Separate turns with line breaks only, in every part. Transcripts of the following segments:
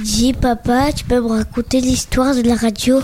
Dis papa, tu peux me raconter l'histoire de la radio?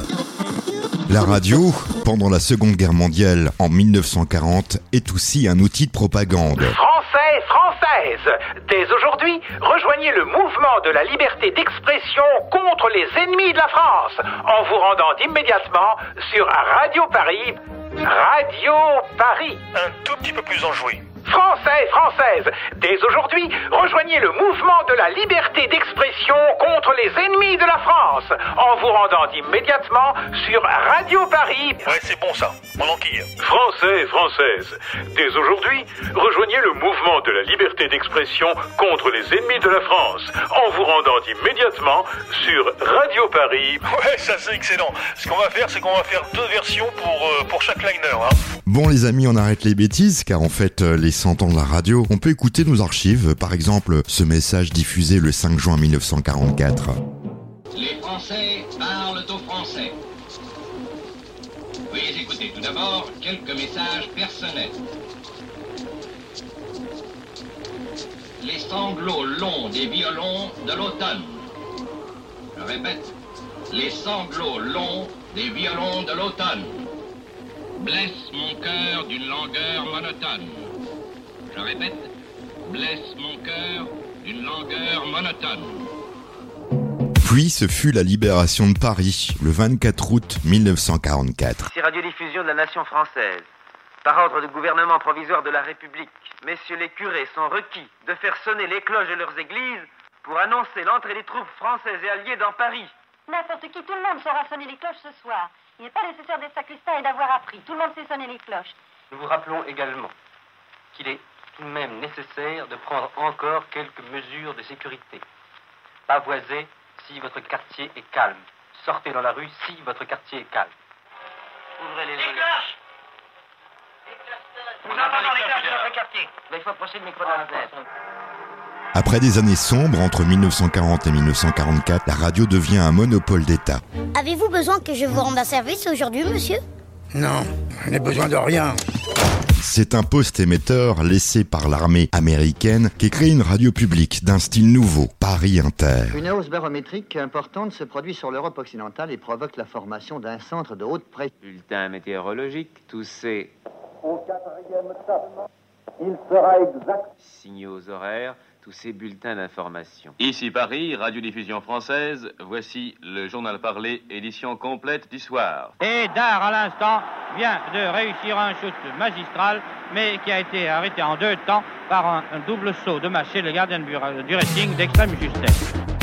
La radio, pendant la Seconde Guerre mondiale en 1940, est aussi un outil de propagande.
Français, Françaises, dès aujourd'hui, rejoignez le mouvement de la liberté d'expression contre les ennemis de la France en vous rendant immédiatement sur Radio Paris. Radio Paris.
Un tout petit peu plus enjoué.
Français, Françaises, dès aujourd'hui, rejoignez le mouvement de la liberté d'expression contre les ennemis de la France en vous rendant immédiatement sur Radio Paris.
Ouais, c'est bon ça. Mon enquille.
Français, Françaises, dès aujourd'hui, rejoignez le mouvement de la liberté d'expression contre les ennemis de la France en vous rendant immédiatement sur Radio Paris.
Ouais, ça c'est excellent. Ce qu'on va faire, c'est qu'on va faire deux versions pour, euh, pour chaque liner. Hein.
Bon les amis, on arrête les bêtises car en fait euh, les 100 ans la radio, on peut écouter nos archives, par exemple ce message diffusé le 5 juin 1944.
Les Français parlent aux Français. Veuillez écouter tout d'abord quelques messages personnels. Les sanglots longs des violons de l'automne. Je répète, les sanglots longs des violons de l'automne blessent mon cœur d'une langueur monotone. Je répète, blesse mon cœur d'une langueur monotone.
Puis ce fut la libération de Paris, le 24 août 1944.
Ici Radiodiffusion de la Nation française. Par ordre du gouvernement provisoire de la République, messieurs les curés sont requis de faire sonner les cloches de leurs églises pour annoncer l'entrée des troupes françaises et alliées dans Paris.
N'importe qui, tout le monde saura sonner les cloches ce soir. Il n'est pas nécessaire d'être sacristain et d'avoir appris. Tout le monde sait sonner les cloches.
Nous vous rappelons également qu'il est tout de même nécessaire de prendre encore quelques mesures de sécurité. Pavoisez si votre quartier est calme. Sortez dans la rue si votre quartier est calme. Ouvrez les volets.
Nous entendons les cloches de notre
quartier. Il faut approcher le micro de la fenêtre.
Après des années sombres entre 1940 et 1944, la radio devient un monopole d'État.
Avez-vous besoin que je vous rende un service aujourd'hui, monsieur?
Non, je n'ai besoin de rien.
C'est un poste émetteur laissé par l'armée américaine qui crée une radio publique d'un style nouveau, Paris Inter.
Une hausse barométrique importante se produit sur l'Europe occidentale et provoque la formation d'un centre de haute pression.
Bulletin météorologique, tous ces
Au quatrième top, il sera exact.
signaux horaires, tous ces bulletins d'information.
Ici Paris, radiodiffusion française, voici le journal parlé, édition complète du soir.
Et Dar, à l'instant, vient de réussir un shoot magistral, mais qui a été arrêté en deux temps par un, double saut de Maché, le gardien but- du Racing d'extrême justesse.